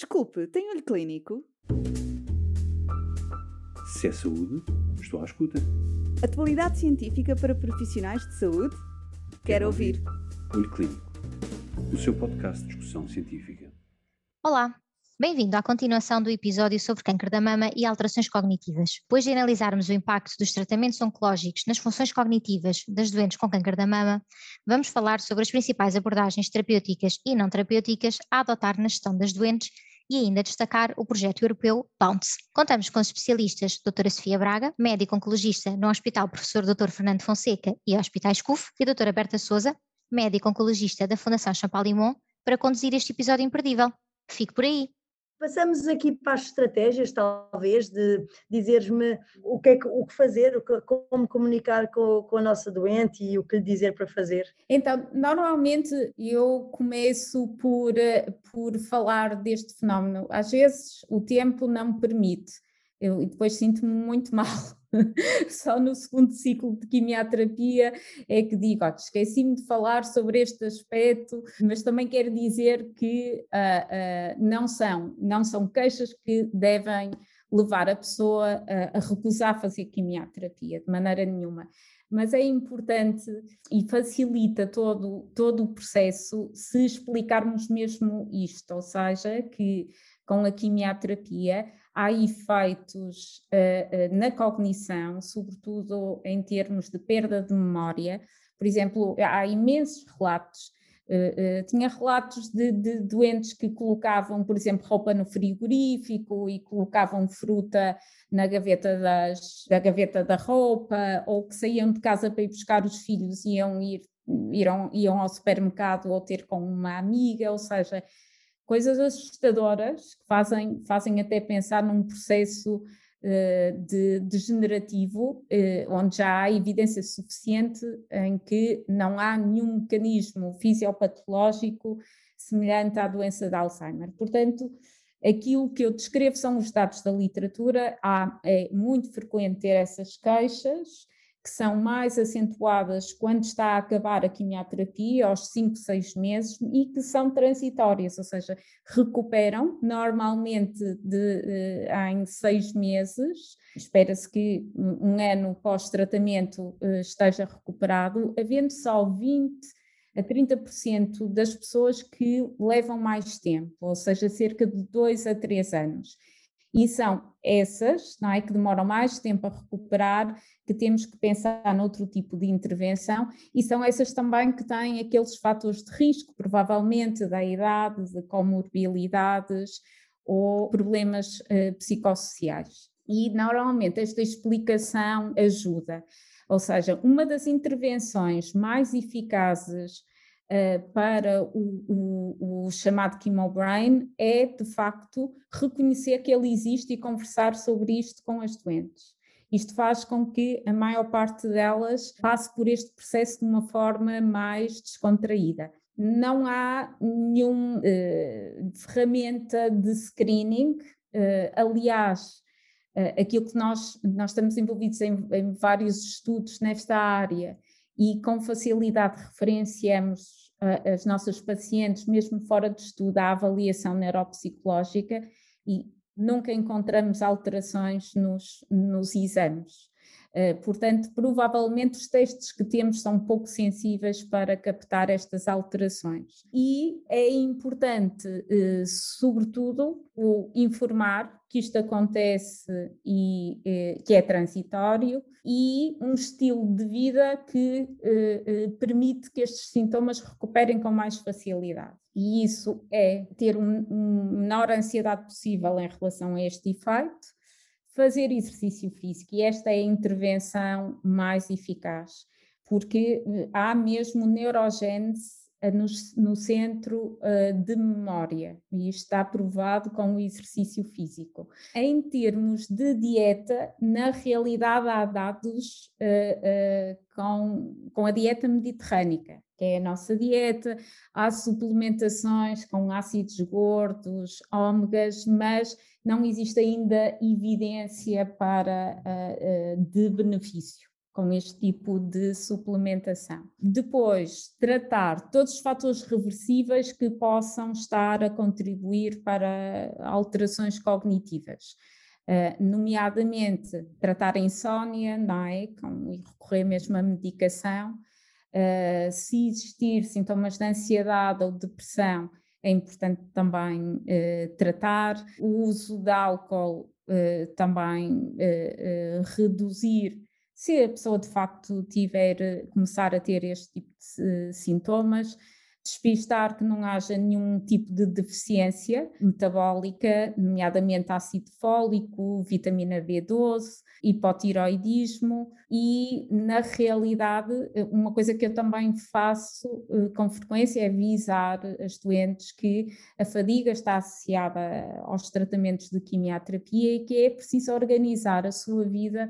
Desculpe, tem olho clínico? Se é saúde, estou à escuta. Atualidade científica para profissionais de saúde? Quero ouvir. Olho Clínico, o seu podcast de discussão científica. Olá, bem-vindo à continuação do episódio sobre câncer da mama e alterações cognitivas. Depois de analisarmos o impacto dos tratamentos oncológicos nas funções cognitivas das doentes com câncer da mama, vamos falar sobre as principais abordagens terapêuticas e não terapêuticas a adotar na gestão das doentes e ainda destacar o projeto europeu Bounce. Contamos com os especialistas Dra. Sofia Braga, médico oncologista no Hospital Professor Dr. Fernando Fonseca e Hospitais CUF, e Dra. Berta Souza, médico oncologista da Fundação Champalimont, para conduzir este episódio imperdível. Fique por aí! Passamos aqui para as estratégias, talvez, de dizeres-me o que, é que, o que fazer, como comunicar com, com, a nossa doente e o que lhe dizer para fazer. Então, normalmente eu começo por, por falar deste fenómeno. Às vezes o tempo não me permite, e depois sinto-me muito mal Só no segundo ciclo de quimioterapia é que digo, oh, esqueci-me de falar sobre este aspecto, mas também quero dizer que uh, uh, não, são, não são queixas que devem levar a pessoa a, a recusar fazer quimioterapia, de maneira nenhuma mas é importante e facilita todo, todo o processo se explicarmos mesmo isto, ou seja, que com a quimioterapia há efeitos uh, uh, na cognição, sobretudo em termos de perda de memória. Por exemplo, há imensos relatos. Uh, tinha relatos de, de, doentes que colocavam, por exemplo, roupa no frigorífico e colocavam fruta na gaveta das, da gaveta da roupa, ou que saíam de casa para ir buscar os filhos e iam ir iam, iam ao supermercado ou ter com uma amiga, ou seja, coisas assustadoras que fazem, fazem até pensar num processo uh, de degenerativo, uh, onde já há evidência suficiente em que não há nenhum mecanismo fisiopatológico semelhante à doença de Alzheimer. Portanto, aquilo que eu descrevo são os dados da literatura, há, é muito frequente ter essas queixas, que são mais acentuadas quando está a acabar a quimioterapia, aos 5, 6 meses, e que são transitórias, ou seja, recuperam normalmente de, uh, em 6 meses. Espera-se que um ano pós-tratamento uh, esteja recuperado, havendo só 20 a 30% das pessoas que levam mais tempo, ou seja, cerca de 2 a 3 anos. E são essas, não é, que demoram mais tempo a recuperar, que temos que pensar noutro tipo de intervenção, e são essas também que têm aqueles fatores de risco, provavelmente da idade, de comorbilidades ou problemas uh, psicossociais. E normalmente esta explicação ajuda. Ou seja, uma das intervenções mais eficazes para o, o, o chamado chemobrain é, de facto, reconhecer que ele existe e conversar sobre isto com as doentes. Isto faz com que a maior parte delas passe por este processo de uma forma mais descontraída. Não há nenhuma uh, ferramenta de screening, uh, aliás, aquilo que nós, nós estamos envolvidos em, em vários estudos nesta área e com facilidade referenciamos as nossas pacientes, mesmo fora de estudo, à avaliação neuropsicológica e nunca encontramos alterações nos, nos exames. Uh, portanto, provavelmente os testes que temos são pouco sensíveis para captar estas alterações. E é importante, uh, sobretudo, o informar que isto acontece e uh, que é transitório e um estilo de vida que permite que estes sintomas recuperem com mais facilidade. E isso é ter um, um menor ansiedade possível em relação a este efeito fazer exercício físico e esta é a intervenção mais eficaz, porque eh, há mesmo neurogênese no, no centro uh, de memória, e está provado com o exercício físico. Em termos de dieta, na realidade há dados uh, uh, com, com a dieta mediterrânica, que é a nossa dieta, há suplementações com ácidos gordos, ômegas, mas não existe ainda evidência para, de benefício com este tipo de suplementação. Depois, tratar todos os fatores reversíveis que possam estar a contribuir para alterações cognitivas. Uh, nomeadamente tratar a insónia, não é? Com, e recorrer mesmo à medicação. Uh, se existir sintomas de ansiedade ou depressão, é importante também uh, tratar. O uso de álcool também reduzir se a pessoa de facto tiver, começar a ter este tipo de sintomas, despistar que não haja nenhum tipo de deficiência metabólica, nomeadamente ácido fólico, vitamina B12, hipotiroidismo e, na realidade, uma coisa que eu também faço eh, com frequência é avisar as doentes que a fadiga está associada aos tratamentos de quimioterapia e que é preciso organizar a sua vida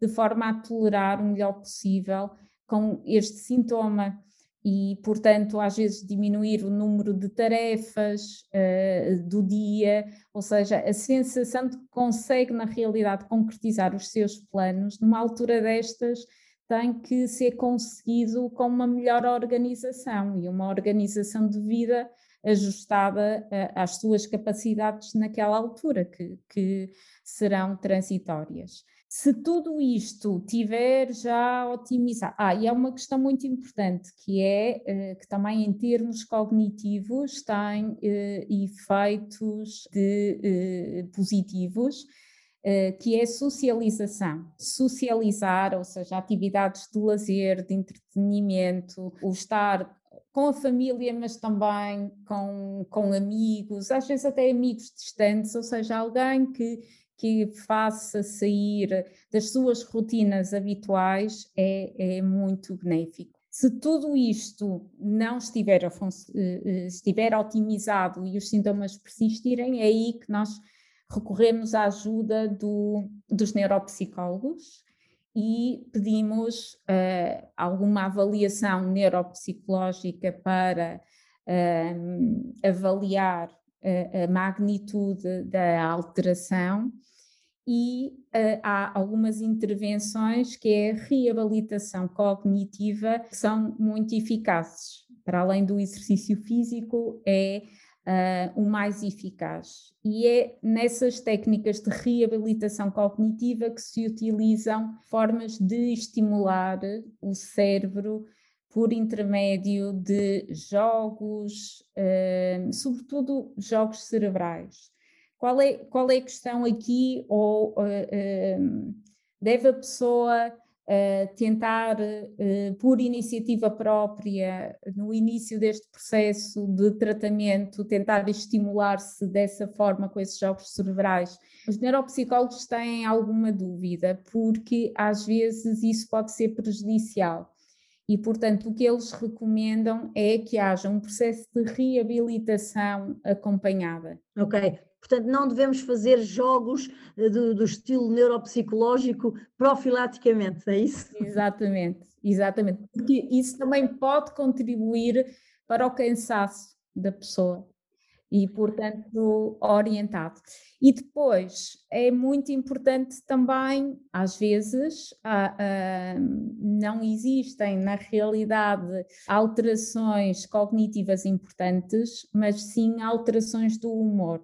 de forma a tolerar o melhor possível com este sintoma. E, portanto, às vezes diminuir o número de tarefas uh, do dia, ou seja, a sensação de que consegue, na realidade, concretizar os seus planos, numa altura destas, tem que ser conseguido com uma melhor organização e uma organização de vida ajustada uh, às suas capacidades naquela altura, que, que serão transitórias. Se tudo isto tiver já otimizado, ah, e é uma questão muito importante, que é eh, que também em termos cognitivos tem eh, efeitos de, eh, positivos, que é socialização. Socializar, ou seja, atividades de lazer, de entretenimento, o estar com a família, mas também com, com amigos, às vezes até amigos distantes, ou seja, alguém que que faça sair das suas rotinas habituais é, é muito benéfico. Se tudo isto não estiver, eh, eh, estiver otimizado e os sintomas persistirem, é aí que nós recorremos à ajuda do, dos neuropsicólogos e pedimos uh, alguma avaliação neuropsicológica para uh, avaliar a, a magnitude da alteração e uh, há algumas intervenções que é a reabilitação cognitiva que são muito eficazes. Para além do exercício físico, é uh, o mais eficaz. E é nessas técnicas de reabilitação cognitiva que se utilizam formas de estimular o cérebro por intermédio de jogos, uh, sobretudo jogos cerebrais. Qual é, qual é a questão aqui? Ou uh, deve a pessoa uh, tentar, por iniciativa própria, no início deste processo de tratamento, tentar estimular-se dessa forma com esses jogos cerebrais? Os neuropsicólogos têm alguma dúvida, porque às vezes isso pode ser prejudicial. E, portanto, o que eles recomendam é que haja um processo de reabilitação acompanhada. Ok, Portanto, não devemos fazer jogos eh, do, do, estilo neuropsicológico profilaticamente, é isso? Exatamente, exatamente. Porque isso também pode contribuir para o cansaço da pessoa e, portanto, orientado. E depois é muito importante também, às vezes, não existem na realidade alterações cognitivas importantes, mas sim alterações do humor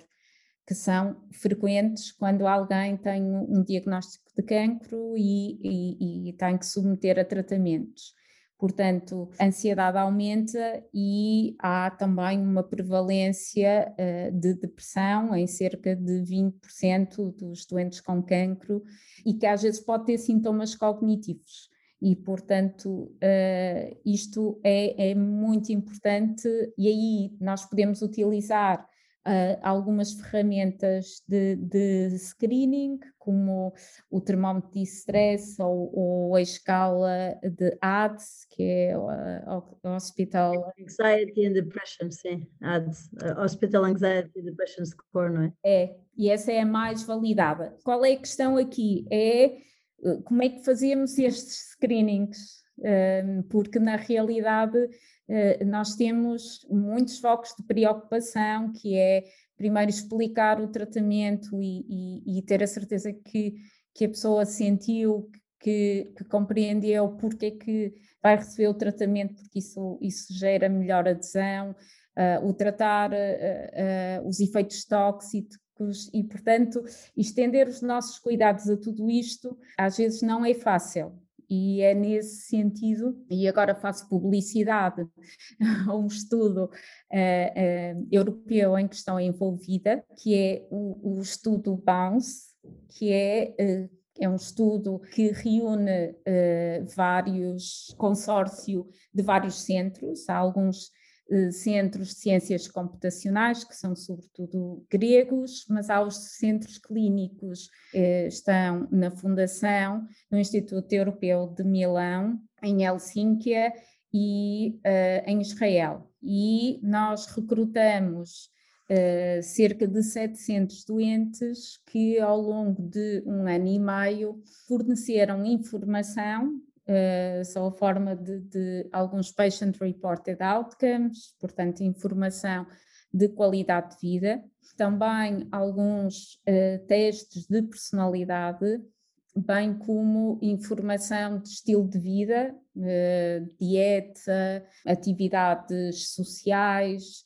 que são frequentes quando alguém tem um diagnóstico de cancro e, e, e tem que submeter a tratamentos. Portanto, a ansiedade aumenta e há também uma prevalência uh, de depressão em cerca de 20% dos doentes com cancro e que às vezes pode ter sintomas cognitivos. E, portanto, uh, isto é, é muito importante, e aí nós podemos utilizar uh, algumas ferramentas de, de, screening, como o termómetro de stress ou, ou, a escala de ADS, que é o Hospital... Anxiety and Depression, sim, ADS, Hospital Anxiety and Depression Score, não é? É, e essa é a mais validada. Qual é a questão aqui? É eh, como é que fazemos estes screenings? Porque na realidade eh, nós temos muitos focos de preocupação, que é primeiro explicar o tratamento e, e, e ter a certeza que, que a pessoa sentiu que, que compreendeu porque é que vai receber o tratamento, porque isso, isso gera melhor adesão, uh, o tratar uh, os efeitos tóxicos e, portanto, estender os nossos cuidados a tudo isto às vezes não é fácil. E é nesse sentido, e agora faço publicidade a um estudo uh, uh, europeu em que estão envolvida, que é o, o estudo BOUNCE, que é uh, é um estudo que reúne vários consórcio de vários centros, há alguns centros de ciências computacionais que são sobretudo gregos, mas há os centros clínicos uh, estão na Fundação, no Instituto Europeu de Milão, em Helsínquia e em Israel. E nós recrutamos cerca de 700 doentes que, ao longo de um ano e meio, forneceram informação uh, a forma de, de alguns patient reported outcomes, portanto, informação de qualidade de vida, também alguns uh, testes de personalidade, bem como informação de estilo de vida, uh, dieta, atividades sociais,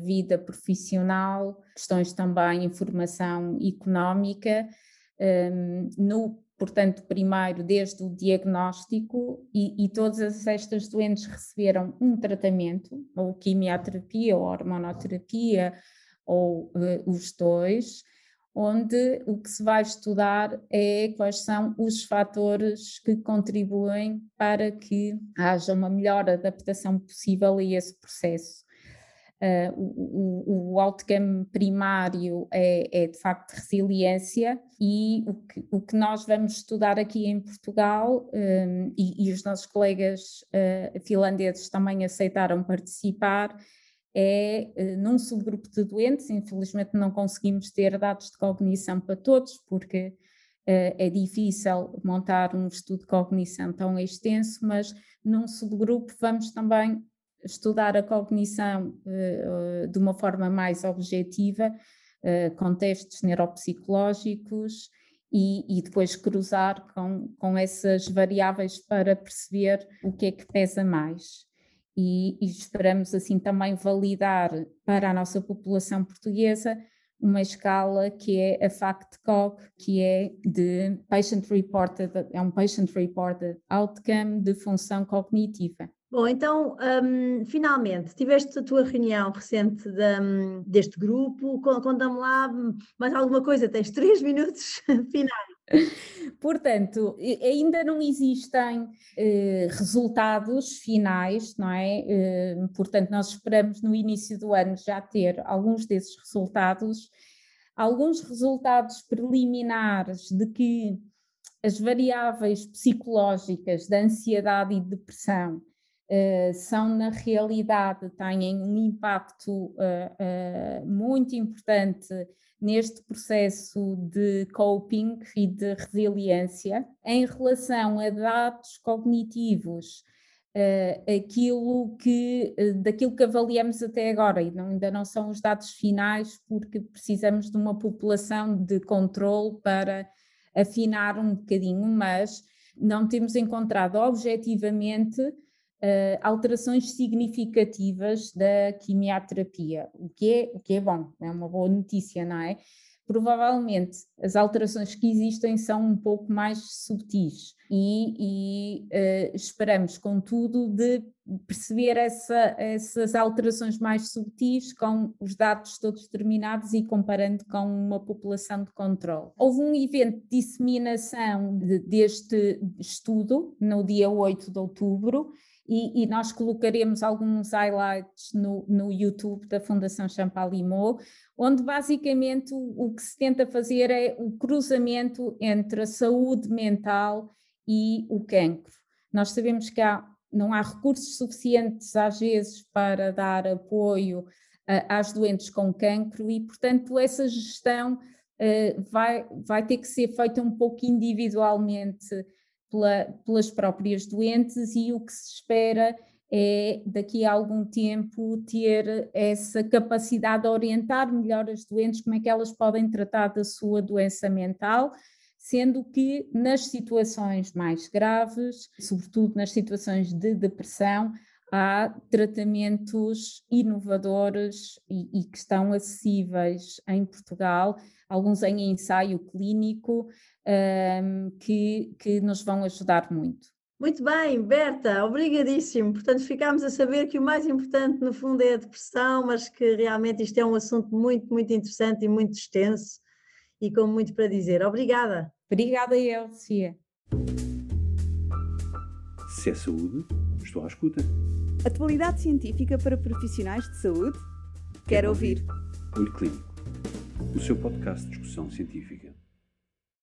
vida profissional, questões também informação económica, um, no, portanto, primeiro desde o diagnóstico e, e, todas estas doentes receberam um tratamento, ou quimioterapia ou hormonoterapia, ou uh, os dois, onde o que se vai estudar é quais são os fatores que contribuem para que haja uma melhor adaptação possível a esse processo. Uh, o, o, outcome primário é, é, de facto resiliência e o que, o que, nós vamos estudar aqui em Portugal um, e, e, os nossos colegas uh, finlandeses também aceitaram participar é uh, num subgrupo de doentes, infelizmente não conseguimos ter dados de cognição para todos porque é difícil montar um estudo de cognição tão extenso, mas num subgrupo vamos também estudar a cognição uh, de uma forma mais objetiva, uh, com testes neuropsicológicos e, e, depois cruzar com, com essas variáveis para perceber o que é que pesa mais. E, e esperamos assim também validar para a nossa população portuguesa uma escala que é a FACT-COG, que é de Patient Reported, é um Patient Reported Outcome de função cognitiva. Bom, então, um, finalmente, tiveste a tua reunião recente de, um, deste grupo, conta-me lá mais alguma coisa, tens três minutos finais. Portanto, ainda não existem eh, resultados finais, não é? Eh, portanto, nós esperamos no início do ano já ter alguns desses resultados, alguns resultados preliminares de que as variáveis psicológicas da ansiedade e depressão Uh, são na realidade têm um impacto uh, uh, muito importante neste processo de coping e de resiliência. Em relação a dados cognitivos aquilo que daquilo que avaliamos até agora e não, ainda não são os dados finais porque precisamos de uma população de controle para afinar um bocadinho mas não temos encontrado objetivamente uh, alterações significativas da quimioterapia, o que, é, o que é bom, é uma boa notícia, não é? Provavelmente as alterações que existem são um pouco mais subtis e, e uh, esperamos, contudo, de perceber essa, essas alterações mais subtis com os dados todos determinados e comparando com uma população de controle. Houve um evento de disseminação de, deste estudo no dia 8 de outubro e, e, nós colocaremos alguns highlights no, no YouTube da Fundação Champalimau, onde basicamente o, o, que se tenta fazer é o cruzamento entre a saúde mental e o cancro. Nós sabemos que há, não há recursos suficientes às vezes para dar apoio às doentes com cancro e, portanto, essa gestão uh, vai, vai ter que ser feita um pouco individualmente pela, pelas próprias doentes e o que se espera é daqui a algum tempo ter essa capacidade de orientar melhor as doentes, como é que elas podem tratar da sua doença mental, sendo que nas situações mais graves, sobretudo nas situações de depressão, há tratamentos inovadores e, e, que estão acessíveis em Portugal, alguns em ensaio clínico, um, que, que nos vão ajudar muito. Muito bem, Berta, obrigadíssimo. Portanto, ficámos a saber que o mais importante, no fundo, é a depressão, mas que realmente isto é um assunto muito, muito interessante e muito extenso e com muito para dizer. Obrigada. Obrigada eu, Sofia. Se é saúde, estou à escuta. Atualidade científica para profissionais de saúde? Quero, Quero ouvir. ouvir. Olho Clínico, o seu podcast de discussão científica.